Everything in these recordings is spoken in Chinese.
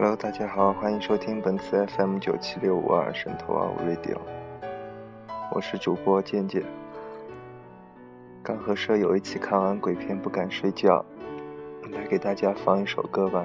Hello，大家好，欢迎收听本次 FM 九七六五二神偷二五 Radio，我是主播健健。刚和舍友一起看完鬼片不敢睡觉，来给大家放一首歌吧。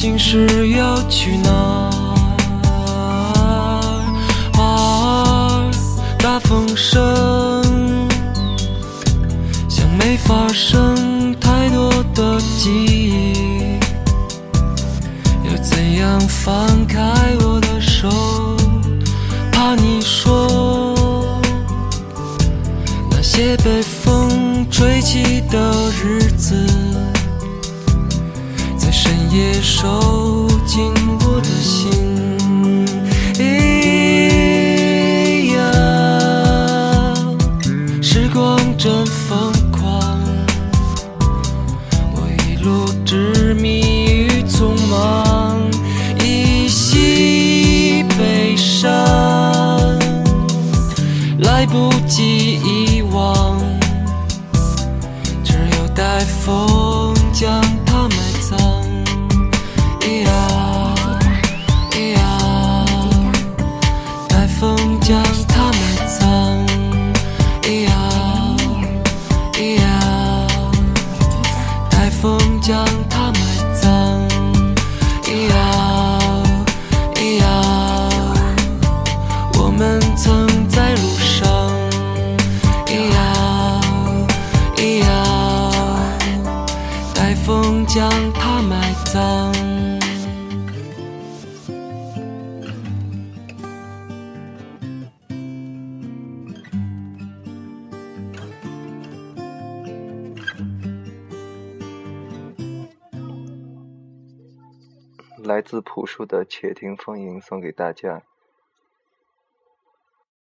心事要去哪儿？大风声，像没发生太多的记忆。要怎样放开我的手？怕你说那些被风吹起的日子，深夜收紧我的心。哎呀，时光绽放风来自朴树的《且听风吟》送给大家。